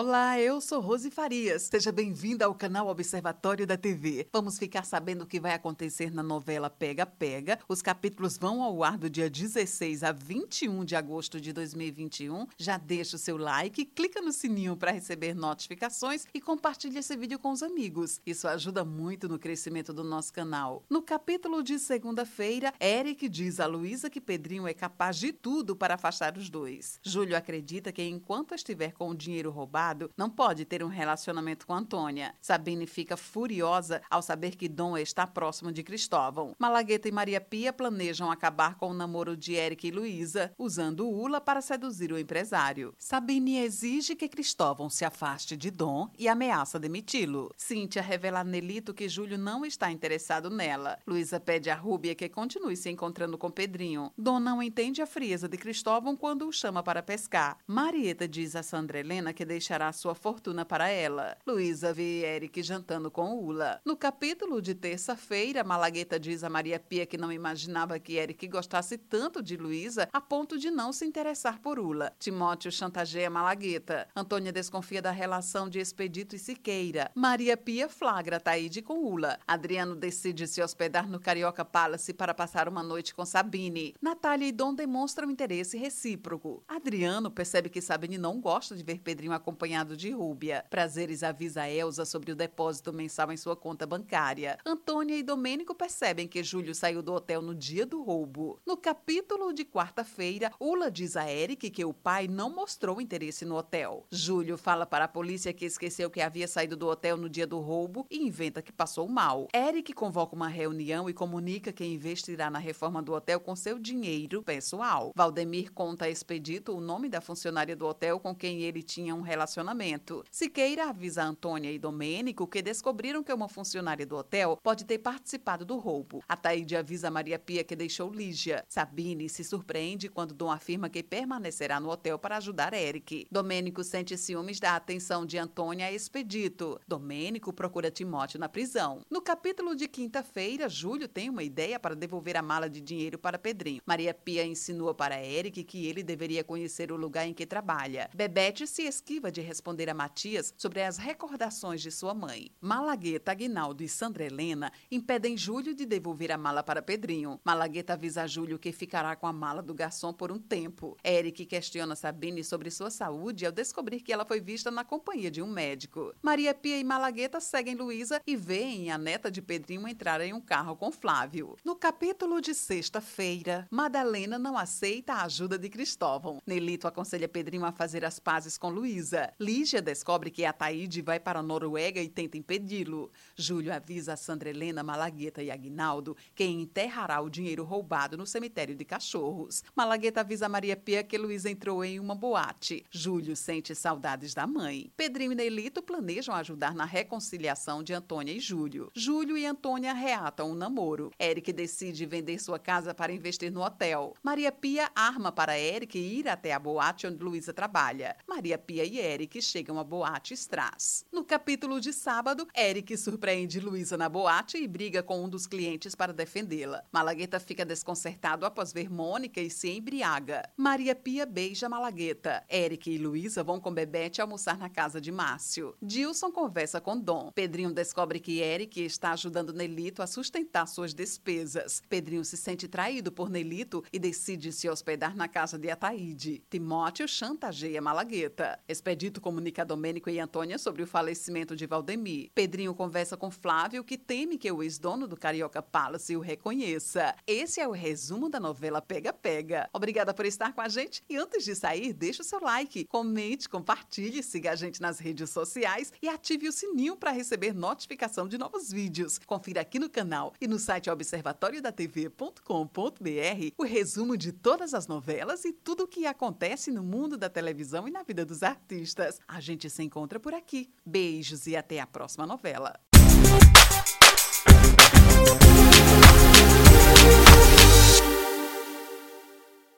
Olá, eu sou Rose Farias. Seja bem-vinda ao canal Observatório da TV. Vamos ficar sabendo o que vai acontecer na novela Pega Pega. Os capítulos vão ao ar do dia 16 a 21 de agosto de 2021. Já deixa o seu like, clica no sininho para receber notificações e compartilhe esse vídeo com os amigos. Isso ajuda muito no crescimento do nosso canal. No capítulo de segunda-feira, Eric diz a Luísa que Pedrinho é capaz de tudo para afastar os dois. Júlio acredita que enquanto estiver com o dinheiro roubado, não pode ter um relacionamento com Antônia. Sabine fica furiosa ao saber que Dom está próximo de Cristóvão. Malagueta e Maria Pia planejam acabar com o namoro de Eric e Luísa, usando Ula para seduzir o empresário. Sabine exige que Cristóvão se afaste de Dom e ameaça demiti-lo. Cíntia revela a Nelito que Júlio não está interessado nela. Luísa pede a Rúbia que continue se encontrando com Pedrinho. Dom não entende a frieza de Cristóvão quando o chama para pescar. Marieta diz a Sandra Helena que deixará deixará sua fortuna para ela. Luísa vê Eric jantando com Ula. No capítulo de terça-feira, Malagueta diz a Maria Pia que não imaginava que Eric gostasse tanto de Luísa a ponto de não se interessar por Ula. Timóteo chantageia Malagueta. Antônia desconfia da relação de Expedito e Siqueira. Maria Pia flagra Taíde com Ula. Adriano decide se hospedar no Carioca Palace para passar uma noite com Sabine. Natália e Dom demonstram interesse recíproco. Adriano percebe que Sabine não gosta de ver Pedrinho acompanhando acompanhado de Rúbia. Prazeres avisa Elsa sobre o depósito mensal em sua conta bancária. Antônia e Domênico percebem que Júlio saiu do hotel no dia do roubo. No capítulo de quarta-feira, Ula diz a Eric que o pai não mostrou interesse no hotel. Júlio fala para a polícia que esqueceu que havia saído do hotel no dia do roubo e inventa que passou mal. Eric convoca uma reunião e comunica que investirá na reforma do hotel com seu dinheiro pessoal. Valdemir conta a Expedito o nome da funcionária do hotel com quem ele tinha um relacionamento relacionamento. Siqueira avisa Antônia e Domênico que descobriram que uma funcionária do hotel pode ter participado do roubo. A Taíde avisa Maria Pia que deixou Lígia. Sabine se surpreende quando Dom afirma que permanecerá no hotel para ajudar Eric. Domênico sente ciúmes da atenção de Antônia a Expedito. Domênico procura Timóteo na prisão. No capítulo de quinta-feira, Júlio tem uma ideia para devolver a mala de dinheiro para Pedrinho. Maria Pia insinua para Eric que ele deveria conhecer o lugar em que trabalha. Bebete se esquiva de responder a Matias sobre as recordações de sua mãe. Malagueta, Aguinaldo e Sandra Helena impedem Júlio de devolver a mala para Pedrinho. Malagueta avisa a Júlio que ficará com a mala do garçom por um tempo. Eric questiona Sabine sobre sua saúde ao descobrir que ela foi vista na companhia de um médico. Maria Pia e Malagueta seguem Luísa e veem a neta de Pedrinho entrar em um carro com Flávio. No capítulo de sexta-feira, Madalena não aceita a ajuda de Cristóvão. Nelito aconselha Pedrinho a fazer as pazes com Luísa. Lígia descobre que Ataíde vai para a Noruega e tenta impedi-lo. Júlio avisa a Sandra Helena, Malagueta e Aguinaldo que enterrará o dinheiro roubado no cemitério de cachorros. Malagueta avisa Maria Pia que Luísa entrou em uma boate. Júlio sente saudades da mãe. Pedrinho e Nelito planejam ajudar na reconciliação de Antônia e Júlio. Júlio e Antônia reatam um namoro. Eric decide vender sua casa para investir no hotel. Maria Pia arma para Eric ir até a boate onde Luísa trabalha. Maria Pia e Eric Eric chegam à boate Strass. No capítulo de sábado, Eric surpreende Luísa na boate e briga com um dos clientes para defendê-la. Malagueta fica desconcertado após ver Mônica e se embriaga. Maria Pia beija Malagueta. Eric e Luísa vão com Bebete almoçar na casa de Márcio. Dilson conversa com Dom. Pedrinho descobre que Eric está ajudando Nelito a sustentar suas despesas. Pedrinho se sente traído por Nelito e decide se hospedar na casa de Ataíde. Timóteo chantageia Malagueta. Expedito comunica a Domênico e Antônia sobre o falecimento de Valdemir. Pedrinho conversa com Flávio, que teme que o ex-dono do Carioca Palace o reconheça. Esse é o resumo da novela Pega Pega. Obrigada por estar com a gente e antes de sair, deixe o seu like, comente, compartilhe, siga a gente nas redes sociais e ative o sininho para receber notificação de novos vídeos. Confira aqui no canal e no site observatoriodatv.com.br o resumo de todas as novelas e tudo o que acontece no mundo da televisão e na vida dos artistas. A gente se encontra por aqui. Beijos e até a próxima novela.